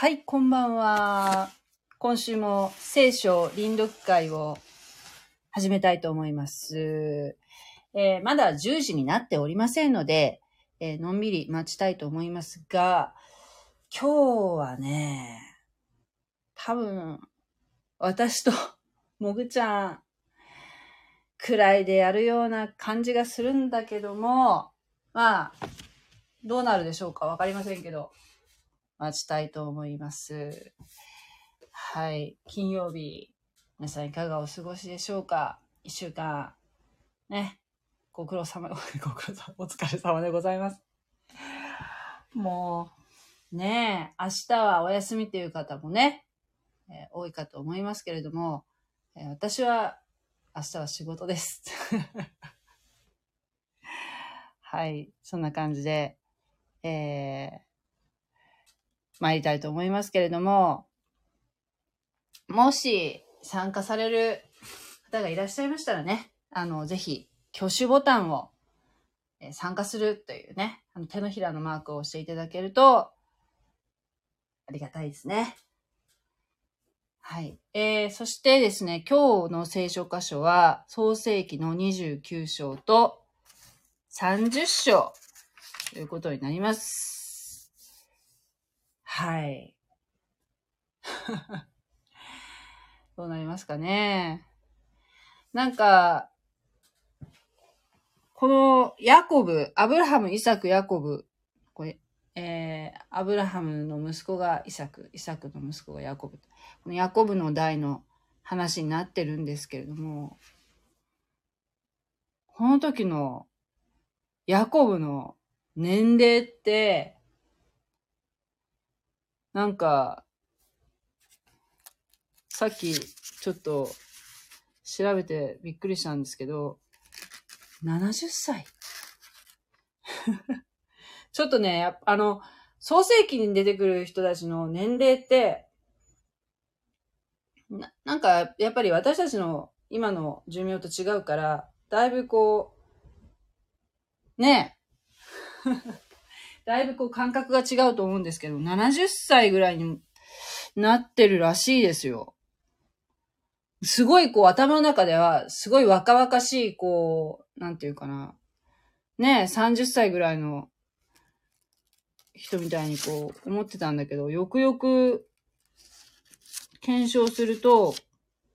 はい、こんばんは。今週も聖書臨読会を始めたいと思います。えーまだ10時になっておりませんので、えーのんびり待ちたいと思いますが、今日はね、多分、私と もぐちゃんくらいでやるような感じがするんだけども、まあ、どうなるでしょうかわかりませんけど、待ちたいと思います。はい。金曜日、皆さんいかがお過ごしでしょうか？一週間、ね。ご苦労様、ご苦労様、お疲れ様でございます。もう、ねえ、明日はお休みという方もね、えー多いかと思いますけれども、えー私は明日は仕事です。はい。そんな感じで、えー、参りたいと思いますけれども、もし参加される方がいらっしゃいましたらね、あの、ぜひ、挙手ボタンを、え参加するというね、あの手のひらのマークを押していただけると、ありがたいですね。はい。えー、そしてですね、今日の聖書箇所は、創世記の29章と30章ということになります。はい。どうなりますかね。なんか、このヤコブ、アブラハム、イサク、ヤコブ、これ、えー、アブラハムの息子がイサク、イサクの息子がヤコブ。このヤコブの代の話になってるんですけれども、この時のヤコブの年齢って、なんか、さっきちょっと調べてびっくりしたんですけど、70歳？ちょっとね、あの、創世記に出てくる人たちの年齢って、ななんか、やっぱり私たちの今の寿命と違うから、だいぶこう、ね。え、だいぶこう感覚が違うと思うんですけど、70歳ぐらいになってるらしいですよ。すごいこう頭の中では、すごい若々しい、こう、なんていうかな。ねえ、30歳ぐらいの人みたいにこう思ってたんだけど、よくよく検証すると、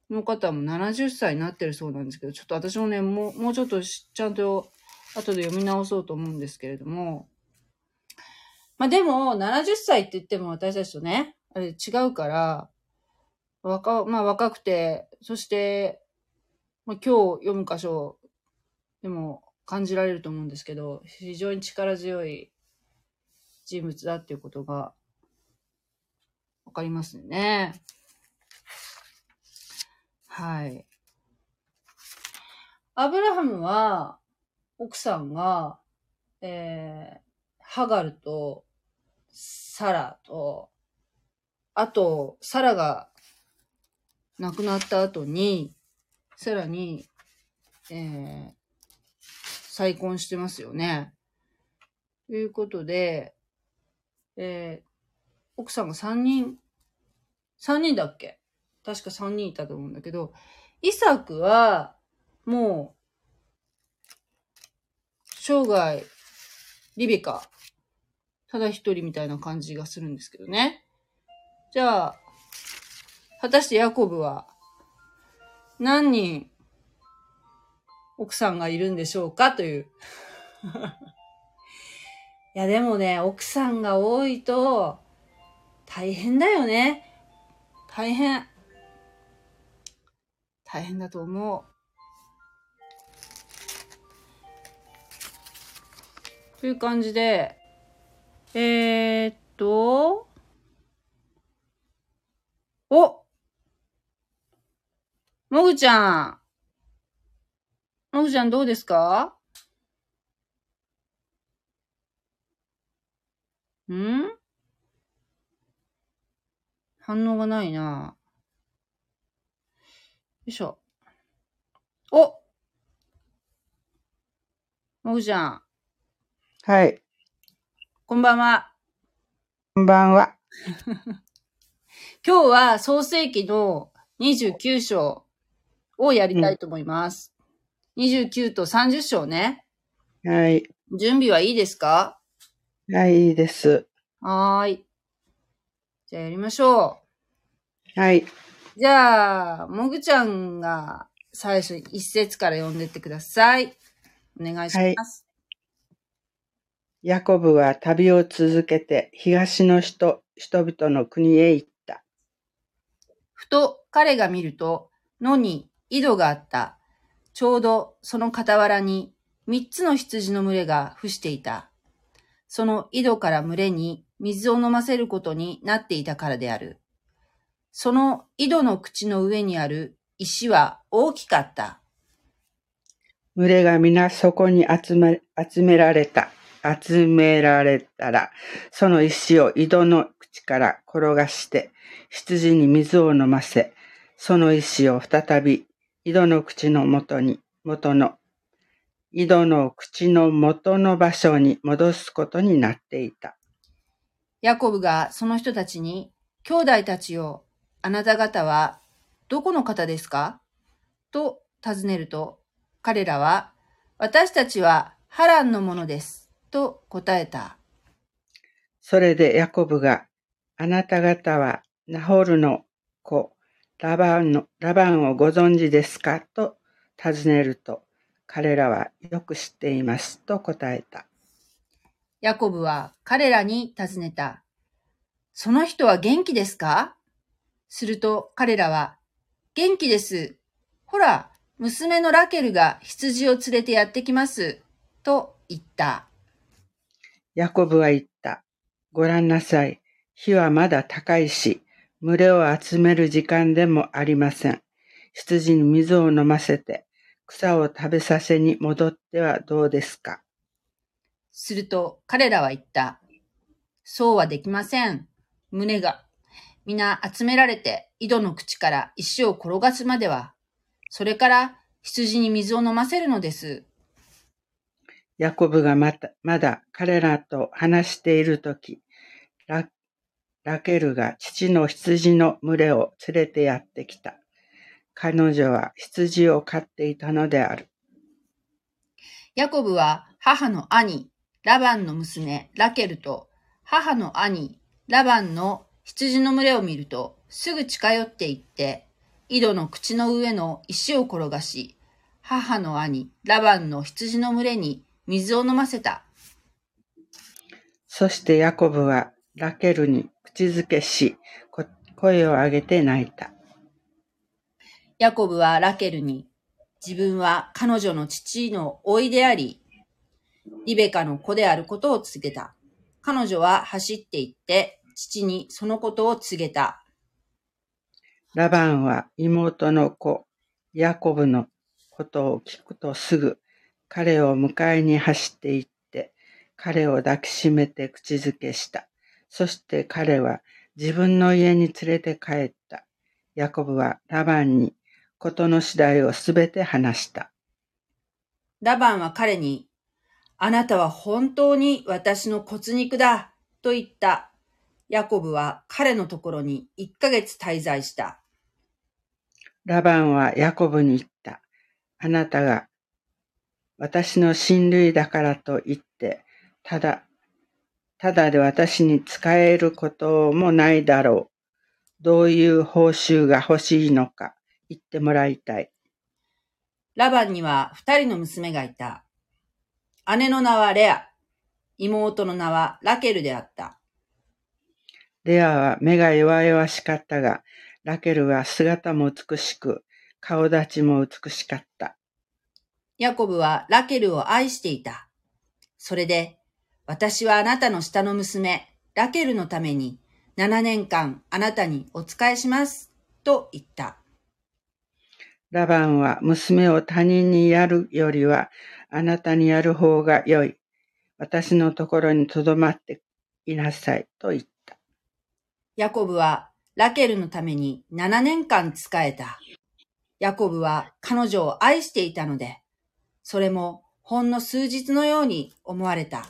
の方も70歳になってるそうなんですけど、ちょっと私もね、もう、もうちょっとちゃんと後で読み直そうと思うんですけれども、まあでも、70歳って言っても私たちとね、あれ違うから、若、まあ若くて、そして、まあ今日読む箇所でも感じられると思うんですけど、非常に力強い人物だっていうことがわかりますね。はい。アブラハムは、奥さんが、えー、ハガルと、サラと、あと、サラが亡くなった後に、さらに、えー、再婚してますよね。ということで、えー、奥さんが3人、3人だっけ？確か3人いたと思うんだけど、イサクは、もう、生涯、リベカ、ただ一人みたいな感じがするんですけどね。じゃあ、果たしてヤコブは、何人、奥さんがいるんでしょうかという。いや、でもね、奥さんが多いと、大変だよね。大変。大変だと思う。という感じで、えー、っと、おもぐちゃん。もぐちゃんどうですか？ん？反応がないな。よいしょ。おもぐちゃん、はい。こんばんは。こんばんは。今日は創世記の29章をやりたいと思います。29と30章ね。はい。準備はいいですか？はい、いいです。はーい。じゃあやりましょはい。う。じゃあ、もぐちゃんが最初一節から読んでってください。お願いします。ヤコブは旅を続けて東の人、人々の国へ行った。ふと彼が見ると野に井戸があった。ちょうどその傍らに三つの羊の群れが伏していた。その井戸から群れに水を飲ませることになっていたからである。その井戸の口の上にある石は大きかった。群れが皆そこに集め、集められた。集められたら、その石を井戸の口から転がして、羊に水を飲ませ、その石を再び井戸の口の元に、元の、井戸の口の元の場所に戻すことになっていた。ヤコブがその人たちに、兄弟たちよ、あなた方はどこの方ですか？と尋ねると、彼らは、私たちはハランのものです。と答えた。それでヤコブが、あなた方はナホルの子、ラバンの、ラバンをご存知ですか？と尋ねると、彼らはよく知っていますと答えた。ヤコブは彼らに尋ねた。その人は元気ですか？すると彼らは、元気です。ほら、娘のラケルが羊を連れてやってきます。と言った。ヤコブは言った。ご覧なさい。火はまだ高いし、群れを集める時間でもありません。羊に水を飲ませて、草を食べさせに戻ってはどうですか？すると彼らは言った。そうはできません。胸が。皆集められて井戸の口から石を転がすまでは、それから羊に水を飲ませるのです。ヤコブがまた、まだ彼らと話しているとき、ラ、ラケルが父の羊の群れを連れてやってきた。彼女は羊を飼っていたのである。ヤコブは母の兄、ラバンの娘、ラケルと、母の兄、ラバンの羊の群れを見ると、すぐ近寄って行って、井戸の口の上の石を転がし、母の兄、ラバンの羊の群れに水を飲ませた。そしてヤコブはラケルに口づけし、こ声を上げて泣いた。ヤコブはラケルに、自分は彼女の父の甥いであり、リベカの子であることを告げた。彼女は走って行って、父にそのことを告げた。ラバンは妹の子、ヤコブのことを聞くとすぐ、彼を迎えに走って行って、彼を抱きしめて口づけした。そして彼は自分の家に連れて帰った。ヤコブはラバンにことの次第をすべて話した。ラバンは彼に、あなたは本当に私の骨肉だ、と言った。ヤコブは彼のところに一ヶ月滞在した。ラバンはヤコブに言った。あなたが私の親類だからと言って、ただ、ただで私に使えることもないだろう。どういう報酬が欲しいのか言ってもらいたい。ラバンには二人の娘がいた。姉の名はレア、妹の名はラケルであった。レアは目が弱々しかったが、ラケルは姿も美しく、顔立ちも美しかった。ヤコブはラケルを愛していた。それで、私はあなたの下の娘、ラケルのために、7年間あなたにお仕えします、と言った。ラバンは娘を他人にやるよりは、あなたにやる方が良い。私のところに留まっていなさい、と言った。ヤコブはラケルのために7年間仕えた。ヤコブは彼女を愛していたので、それもほんの数日のように思われた。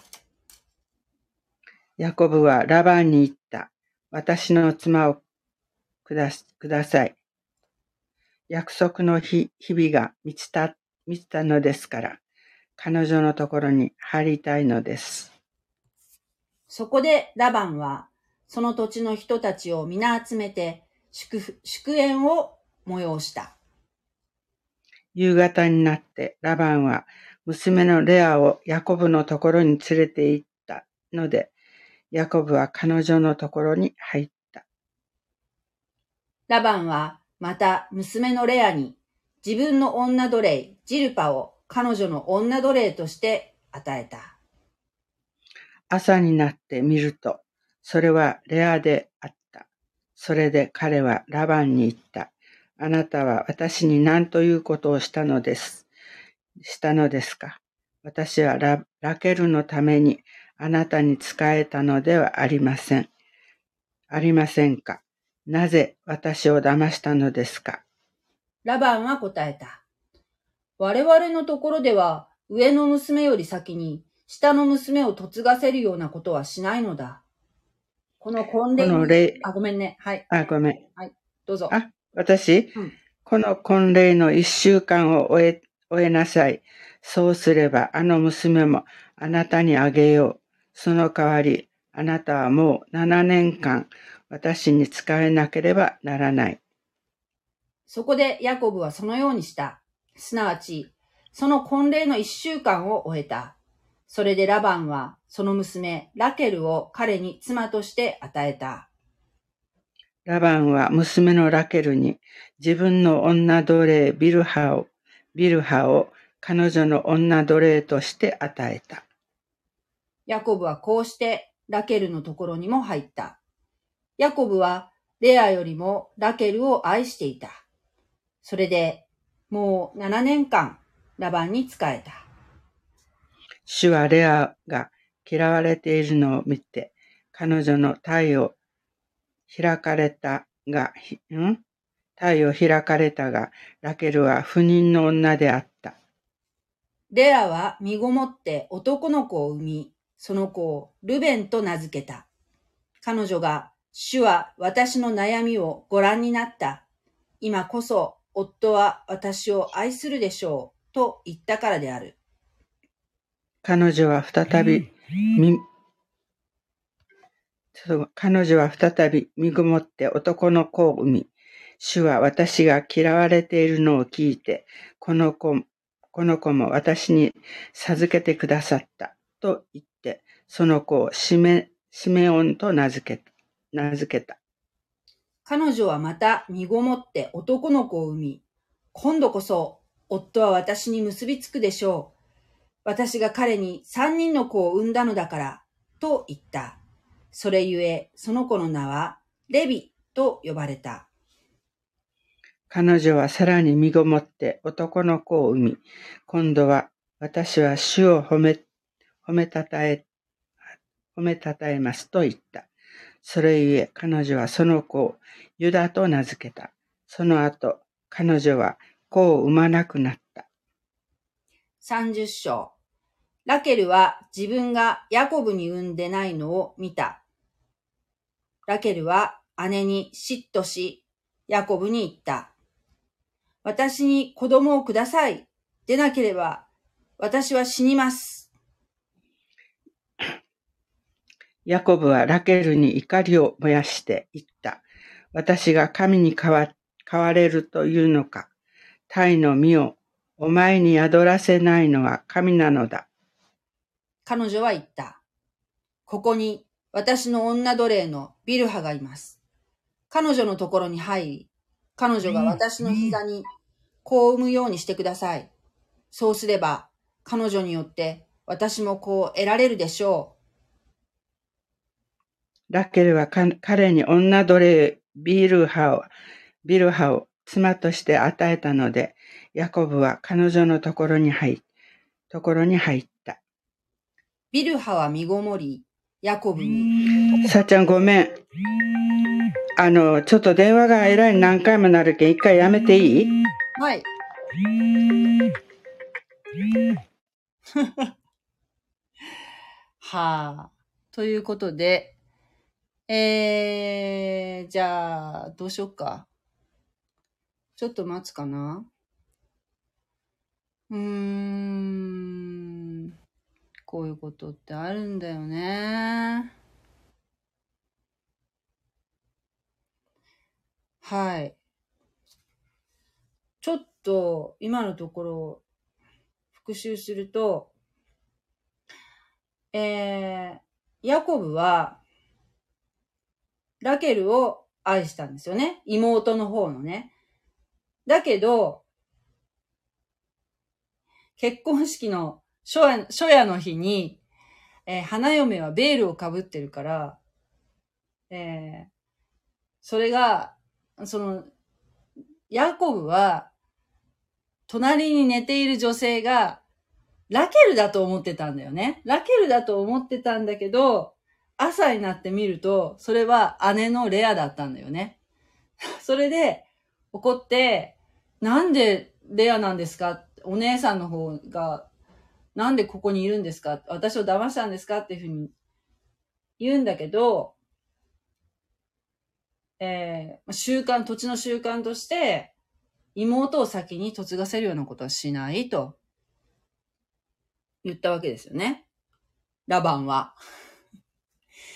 ヤコブはラバンに言った。私の妻をくだください。約束の日日々が満ちた満ちたのですから、彼女のところに入りたいのです。そこでラバンは、その土地の人たちを皆集めて、祝福、祝宴を催した。夕方になってラバンは娘のレアをヤコブのところに連れて行ったので、ヤコブは彼女のところに入った。ラバンは、また娘のレアに、自分の女奴隷、ジルパを彼女の女奴隷として与えた。朝になって見ると、それはレアであった。それで彼はラバンに言った。あなたは私に何ということをしたのです？したのですか？私はララケルのためにあなたに仕えたのではありません。ありませんか？なぜ私を騙したのですか？ラバンは答えた。我々のところでは、上の娘より先に、下の娘を嫁がせるようなことはしないのだ。この婚礼に、この礼、あ、ごめんね。はい。あ、ごめん。どうぞ。あ私、うんこの婚礼の一週間を終え、終えなさい。そうすれば、あの娘もあなたにあげよう。その代わり、あなたはもう7年間、私に仕えなければならない。そこでヤコブはそのようにした。すなわち、その婚礼の一週間を終えた。それでラバンは、その娘、ラケルを彼に妻として与えた。ラバンは娘のラケルに自分の女奴隷ビルハを、ビルハを彼女の女奴隷として与えた。ヤコブはこうしてラケルのところにも入った。ヤコブはレアよりもラケルを愛していた。それでもう7年間ラバンに仕えた。主はレアが嫌われているのを見て、彼女の体を開かれたが、ひん？体を開かれたが、ラケルは不妊の女であった。レアは身ごもって男の子を産み、その子をルベンと名付けた。彼女が、主は私の悩みをご覧になった。今こそ夫は私を愛するでしょう。と言ったからである。彼女は再び、彼女は再び身ごもって男の子を産み、主は私が嫌われているのを聞いて、この子、この子も私に授けてくださった。と言って、その子をシメ、シメオンと名付け、名付けた。彼女はまた身ごもって男の子を産み、今度こそ夫は私に結びつくでしょう。私が彼に三人の子を産んだのだから、と言った。それゆえ、その子の名はレビと呼ばれた。彼女はさらに身ごもって男の子を産み、今度は私は主を褒め、褒めたたえ、褒めたたえますと言った。それゆえ彼女はその子をユダと名付けた。その後、彼女は子を産まなくなった。30章。ラケルは自分がヤコブに産んでないのを見た。ラケルは姉に嫉妬し、ヤコブに言った。私に子供をください。でなければ、私は死にます。ヤコブはラケルに怒りを燃やして言った。私が神に変わ、変われるというのか。鯛の実をお前に宿らせないのは神なのだ。彼女は言った。ここに私の女奴隷のビルハがいます。彼女のところに入り、彼女が私の膝に子を産むようにしてください。そうすれば、彼女によって私も子を得られるでしょラケルはか彼に女奴隷ビルハを、ビルハを妻として与えたので、ヤコブは彼女のところに入、ところに入った。う。ビルハは身ごもり、ヤコブに、さっちゃんごめん。あの、ちょっと電話がえらい何回もなるけん、一回やめていい？はい。はあ。ということで、えー、じゃあ、どうしよっか。ちょっと待つかな。うーん。こういうことってあるんだよね。はい。ちょっと、今のところ、復習すると、えー、ヤコブは、ラケルを愛したんですよね。妹の方のね。だけど、結婚式の初夜初夜の日に、えー花嫁はベールをかぶってるから、えーそれが、その、ヤコブは、隣に寝ている女性が、ラケルだと思ってたんだよね。ラケルだと思ってたんだけど、朝になってみると、それは姉のレアだったんだよね。それで、怒って、なんでレアなんですか？お姉さんの方が、なんでここにいるんですか？私を騙したんですか？っていうふうに言うんだけど、えー習慣、土地の習慣として、妹を先に嫁がせるようなことはしないと言ったわけですよね。ラバンは。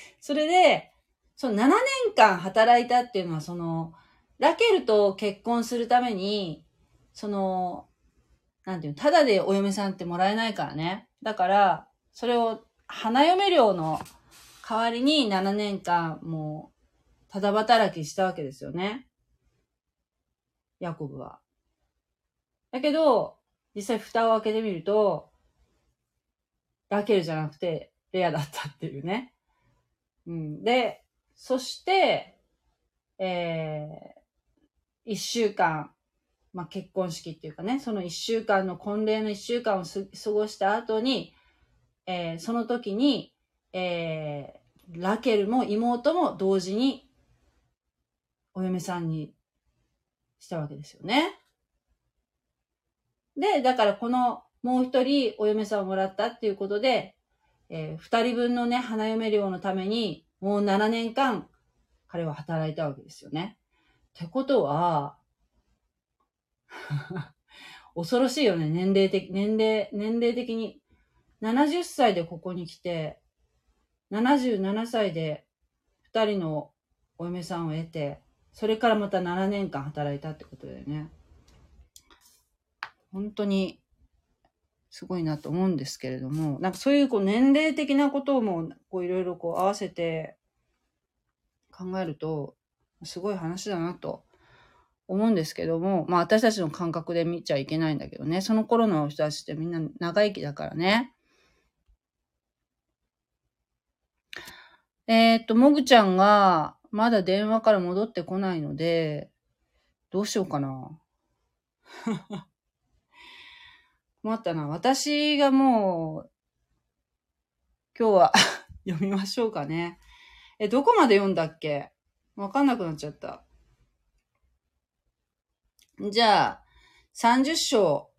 それで、その7年間働いたっていうのは、その、ラケルと結婚するために、その、なんていうの、ただでお嫁さんってもらえないからね。だから、それを花嫁料の代わりに7年間もう、ただ働きしたわけですよね。ヤコブは。だけど、実際蓋を開けてみると、ラケルじゃなくて、レアだったっていうね。うん。で、そして、えー、一週間、まあ、結婚式っていうかね、その一週間の婚礼の一週間を過ごした後に、えーその時に、えーラケルも妹も同時にお嫁さんにしたわけですよね。で、だからこのもう一人お嫁さんをもらったっていうことで、えー二人分のね、花嫁料のために、もう7年間、彼は働いたわけですよね。ってことは、恐ろしいよね、年齢的、年齢、年齢的に。70歳でここに来て、77歳で二人のお嫁さんを得て、それからまた7年間働いたってことだよね。本当に、すごいなと思うんですけれども、なんかそういうこう年齢的なことも、こういろいろこう合わせて考えると、すごい話だなと思うんですけども、まあ私たちの感覚で見ちゃいけないんだけどね、その頃の人たちってみんな長生きだからね。えーっと、もぐちゃんがまだ電話から戻ってこないので、どうしようかな。困ったな。私がもう、今日は 読みましょうかね。え、どこまで読んだっけ？わかんなくなっちゃった。じゃあ、30章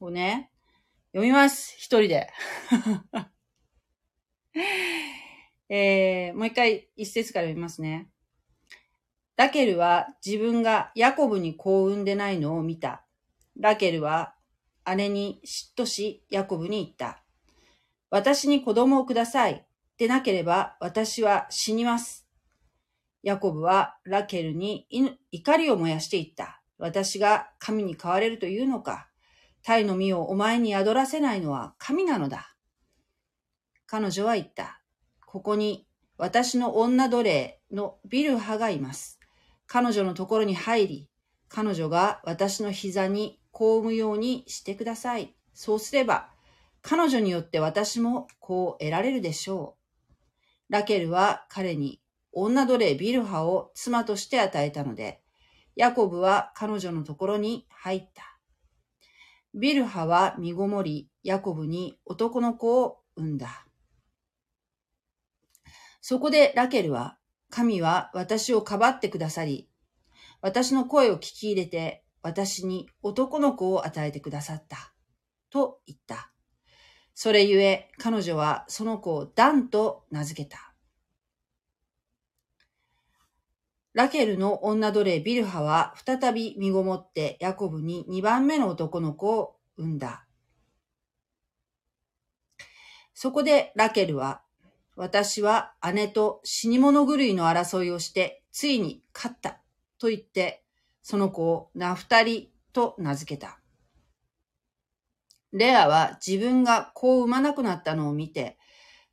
をね、読みます。一人で。えー、もう一回一節から読みますね。ラケルは自分がヤコブに幸運でないのを見た。ラケルは姉に嫉妬し、ヤコブに言った。私に子供をください。でなければ私は死にます。ヤコブはラケルに怒りを燃やして言った。私が神に変われるというのか。鯛の実をお前に宿らせないのは神なのだ。彼女は言った。ここに私の女奴隷のビルハがいます。彼女のところに入り、彼女が私の膝にこうむようにしてください。そうすれば、彼女によって私もこう得られるでしょう。ラケルは彼に女奴隷ビルハを妻として与えたので、ヤコブは彼女のところに入った。ビルハは身ごもり、ヤコブに男の子を産んだ。そこでラケルは、神は私をかばってくださり、私の声を聞き入れて、私に男の子を与えてくださった。と言った。それゆえ、彼女はその子をダンと名付けた。ラケルの女奴隷ビルハは再び身ごもってヤコブに二番目の男の子を産んだ。そこでラケルは、私は姉と死に物狂いの争いをして、ついに勝ったと言って、その子をナフタリと名付けた。レアは自分が子を産まなくなったのを見て、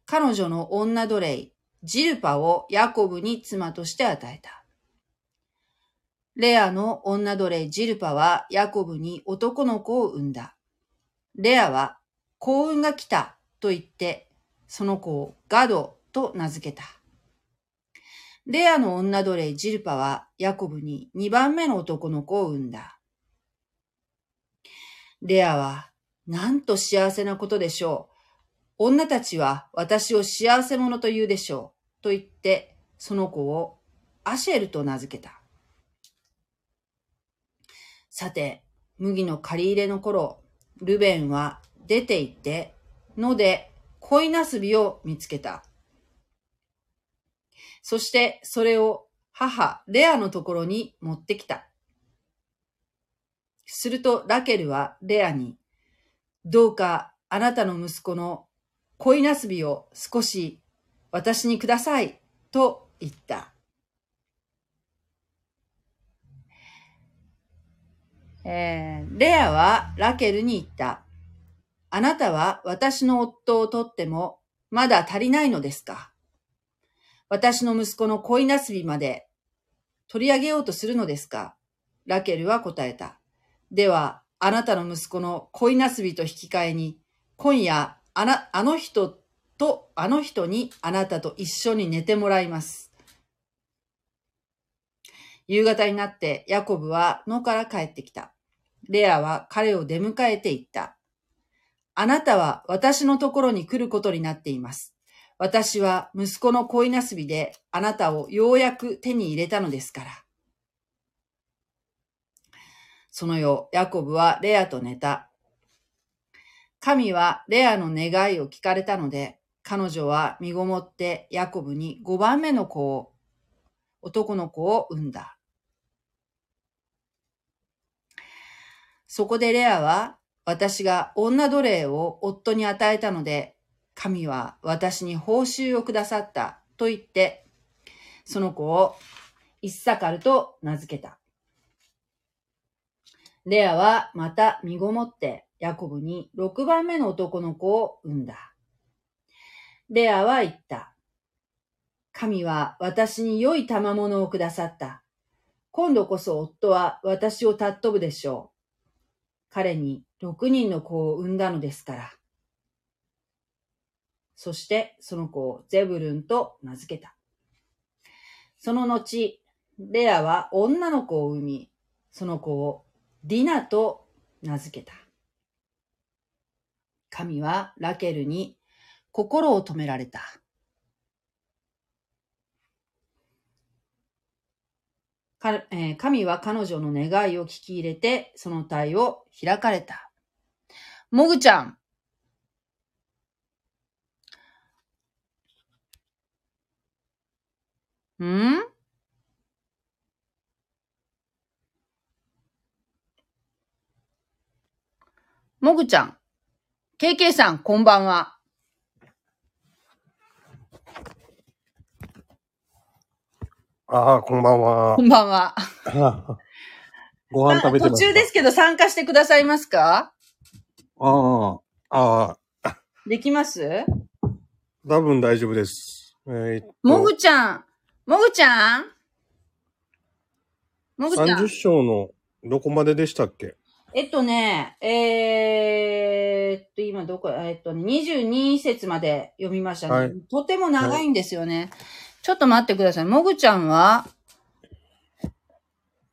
彼女の女奴隷、ジルパをヤコブに妻として与えた。レアの女奴隷ジルパはヤコブに男の子を産んだ。レアは幸運が来たと言って、その子をガドと名付けた。レアの女奴隷ジルパはヤコブに二番目の男の子を産んだ。レアは、なんと幸せなことでしょう。女たちは私を幸せ者と言うでしょう。と言って、その子をアシェルと名付けた。さて、麦の借り入れの頃、ルベンは出て行ってので、恋なすびを見つけた。そしてそれを母レアのところに持ってきた。するとラケルはレアに、どうかあなたの息子の恋なすびを少し私にくださいと言った。えー、レアはラケルに言った。あなたは私の夫をとってもまだ足りないのですか？私の息子の恋なすびまで取り上げようとするのですか？ラケルは答えた。では、あなたの息子の恋なすびと引き換えに、今夜、あの人とあの人にあなたと一緒に寝てもらいます。夕方になってヤコブは野から帰ってきた。レアは彼を出迎えて行った。あなたは私のところに来ることになっています。私は息子の恋なすびであなたをようやく手に入れたのですから。その夜、ヤコブはレアと寝た。神はレアの願いを聞かれたので、彼女は身ごもってヤコブに5番目の子を、男の子を産んだ。そこでレアは私が女奴隷を夫に与えたので、神は私に報酬をくださったと言って、その子をイッサカルと名付けた。レアはまた身ごもってヤコブに6番目の男の子を産んだ。レアは言った。神は私に良い賜物をくださった。今度こそ夫は私を尊ぶでしょう。彼に6人の子を産んだのですから。そしてその子をゼブルンと名付けた。その後、レアは女の子を産み、その子をディナと名付けた。神はラケルに心を止められた。神は彼女の願いを聞き入れて、その体を開かれた。もぐちゃん。ん？もぐちゃん。けいけいさん、こんばんは。ああ、こんばんは。こんばんは。ご飯食べてます途中ですけど参加してくださいますか？ああ、ああ、できます？多分大丈夫です。えーっともぐちゃん。もぐちゃん？もぐちゃん30。章のどこまででしたっけ？えっとね、えー、っと、今どこ、えっとね、22節まで読みましたね。はいとても長いんですよね。ちょっと待ってください。もぐちゃんは、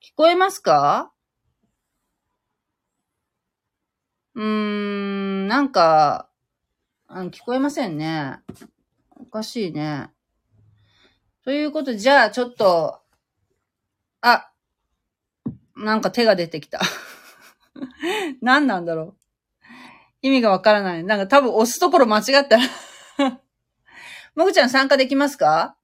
聞こえますか？うーん、なんか、あ聞こえませんね。おかしいね。ということ、じゃあちょっと、あ、なんか手が出てきた。何なんだろう。意味がわからない。なんか多分押すところ間違ったら。もぐちゃん参加できますか？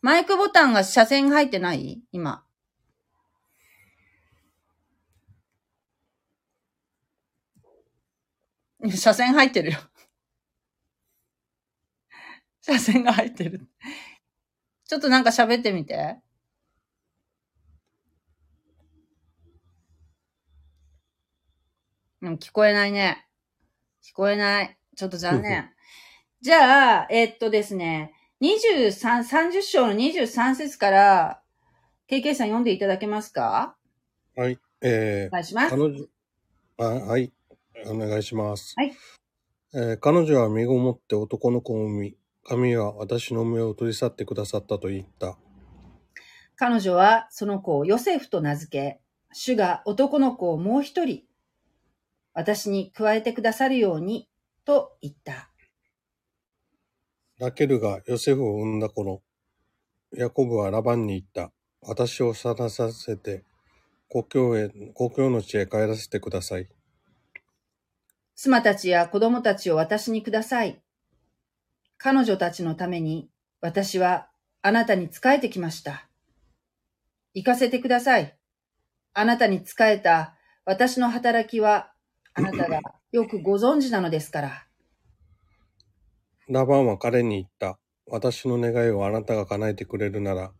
マイクボタンが車線入ってない？今。車線入ってるよ。車線が入ってる。ちょっとなんか喋ってみて。でも聞こえないね。聞こえない。ちょっと残念。じゃあ、えっとですね、23、30章の23節から、KK さん読んでいただけますか？はい。えお願いします。ー彼女、あはい。お願いします。はい。えー彼女は身ごもって男の子を産み、神は私の目を取り去ってくださったと言った。彼女はその子をヨセフと名付け、主が男の子をもう一人、私に加えてくださるように、と言った。ラケルがヨセフを産んだ頃、ヤコブはラバンに言った。私を去らさせて、故郷へ、故郷の地へ帰らせてください。妻たちや子供たちを私にください。彼女たちのために私はあなたに仕えてきました。行かせてください。あなたに仕えた私の働きはあなたがよくご存知なのですから。ラバンは彼に言った。私の願いをあなたが叶えてくれるなら、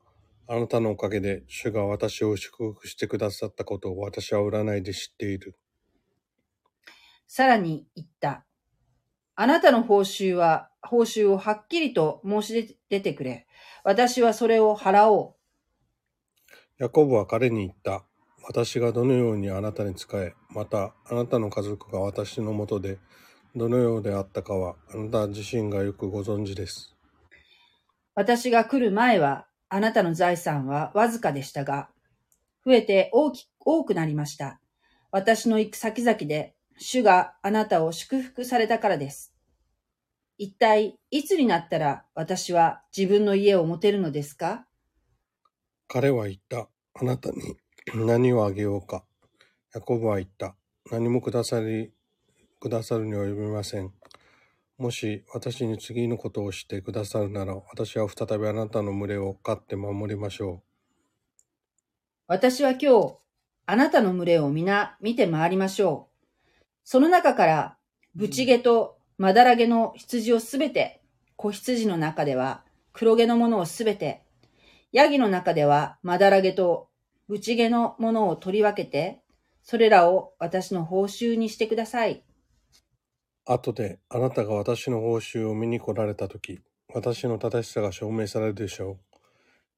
あなたのおかげで主が私を祝福してくださったことを私は占いで知っている。さらに言った。あなたの報酬は、報酬をはっきりと申し出てくれ。私はそれを払おう。ヤコブは彼に言った。私がどのようにあなたに仕え、またあなたの家族が私のもとでどのようであったかはあなた自身がよくご存知です。私が来る前は、あなたの財産はわずかでしたが、増えて大き多くなりました。私の行く先々で、主があなたを祝福されたからです。一体、いつになったら私は自分の家を持てるのですか？彼は言った。あなたに何をあげようか。ヤコブは言った。何もくださり、くださるには及びません。もし私に次のことをしてくださるなら、私は再びあなたの群れを飼って守りましょう私は今日、あなたの群れを皆見て回りましょう。その中から、ブチゲとまだらげの羊をすべて、子羊の中では黒毛のものをすべて、ヤギの中ではまだらげとブチゲのものを取り分けて、それらを私の報酬にしてください。う。後であなたが私の報酬を見に来られたとき、私の正しさが証明されるでしょ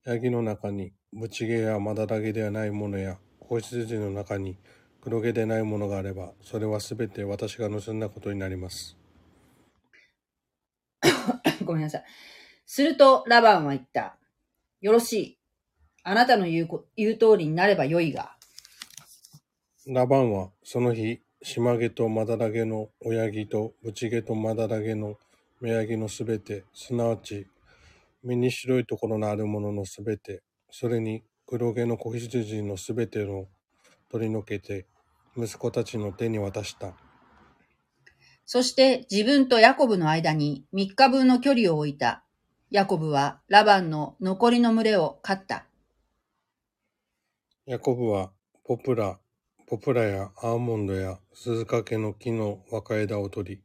う。ヤギの中にブチゲやマダラゲではないものや、子羊の中に黒毛でないものがあれば、それはすべて私が盗んだことになります。ごめんなさい。するとラバンは言った。よろしい。あなたの言うこ言う通りになればよいが。ラバンはその日、島毛とマダラゲの親木とブチ毛とマダラゲの目ヤギのすべて、すなわち、身に白いところのあるもののすべて、それに黒毛の子羊のすべてを取り除けて、息子たちの手に渡した。そして自分とヤコブの間に3日分の距離を置いた。ヤコブはラバンの残りの群れを飼った。ヤコブはポプラ、ポプラやアーモンドや鈴掛の木の若枝を取り、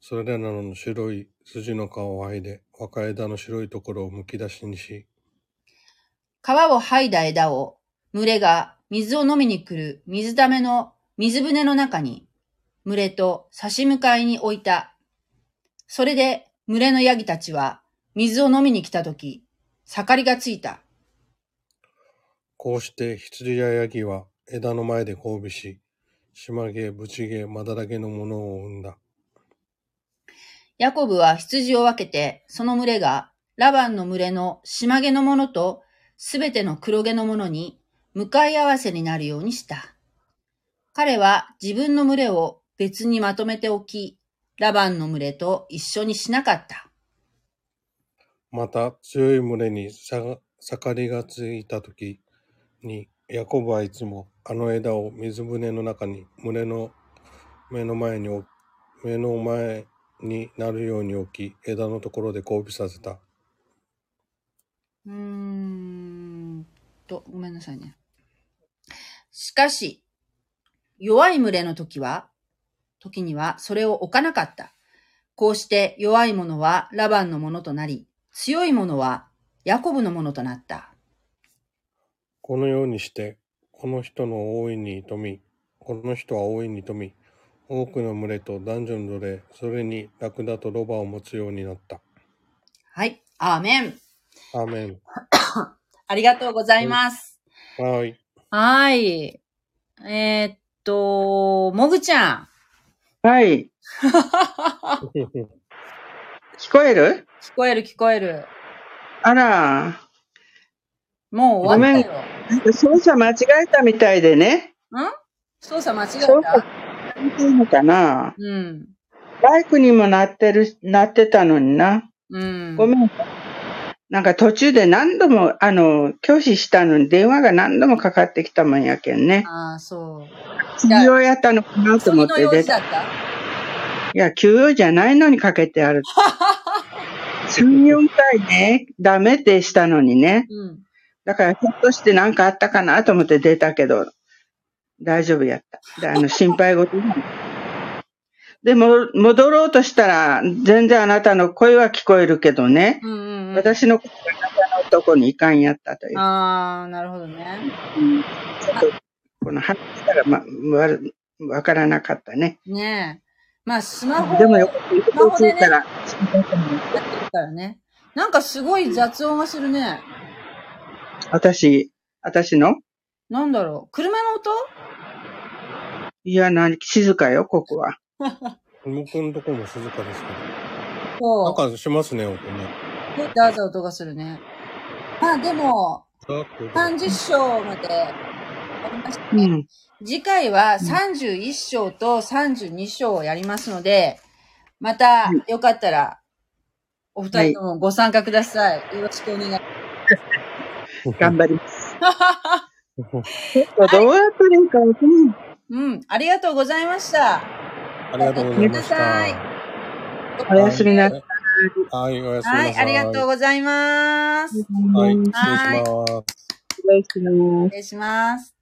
それらの白い筋の皮を剥いで、若枝の白いところをむき出しにし、皮を剥いだ枝を群れが水を飲みに来る水溜めの水舟の中に群れと差し向かいに置いた。それで群れのヤギたちは水を飲みに来たとき、盛りがついた。こうして羊やヤギは枝の前で交尾し、島毛、ブチ毛、マダラ毛のものを産んだ。ヤコブは羊を分けて、その群れがラバンの群れの島毛のものとすべての黒毛のものに向かい合わせになるようにした。彼は自分の群れを別にまとめておき、ラバンの群れと一緒にしなかった。また強い群れにさ盛りがついた時に、ヤコブはいつもあの枝を水舟の中に群れの目の前に置目の前になるように置き、枝のところで交尾させた。うーんと、ごめんなさいね。しかし、弱い群れの時は、時にはそれを置かなかった。こうして弱い者はラバンのものとなり、強い者はヤコブのものとなった。このようにして、この人の大いに富み、この人は大いに富み、多くの群れと男女の奴隷、それにラクダとロバを持つようになった。はい。アーメン。アーメン。ありがとうございます。はい。はい。えーっと、もぐちゃん。はい。聞こえる？聞こえる聞こえる。あら、もう終わったよ。なんか操作間違えたみたいでね。ん？操作間違え操作た見ていいのかなうん。バイクにもなってる、なってたのにな。うん。ごめん。なんか途中で何度も、あの、拒否したのに電話が何度もかかってきたもんやけんね。ああ、そう。休養やったのかなと思って出た。いや、休養じゃないのにかけてある。3、4回ね、ダメってしたのにね。うん。だから、ひょっとして何かあったかなと思って出たけど、大丈夫やった。で、あの、心配事でも、戻ろうとしたら、全然あなたの声は聞こえるけどね。うんうんうん。私の声があなたのとこにいかんやったという。ああ、なるほどね。うんちょっと、この話したら、ま、わるわからなかったね。ねえ。まあ、スマホでもよやかった。言うことを聞いたら、ってるからね。なんかすごい雑音がするね。私、私の？なんだろう。車の音？いや、なに、静かよ、ここは。僕のとこも静かですけど。なんそかしますね、音ね。う。で、ダーザ音がするね。まあ、でも、ざーっと音30章までありましたね。うん。次回は31章と32章をやりますので、また、よかったら、お二人ともご参加ください。よろしくお願いします。頑張ります。どうやったらいいか。うん、ありがとうございました。ありがとうございました。おやすみなさい。はい、おやすみなさい。はい、ありがとうございます。はい、失礼しはいます。失礼します失礼します。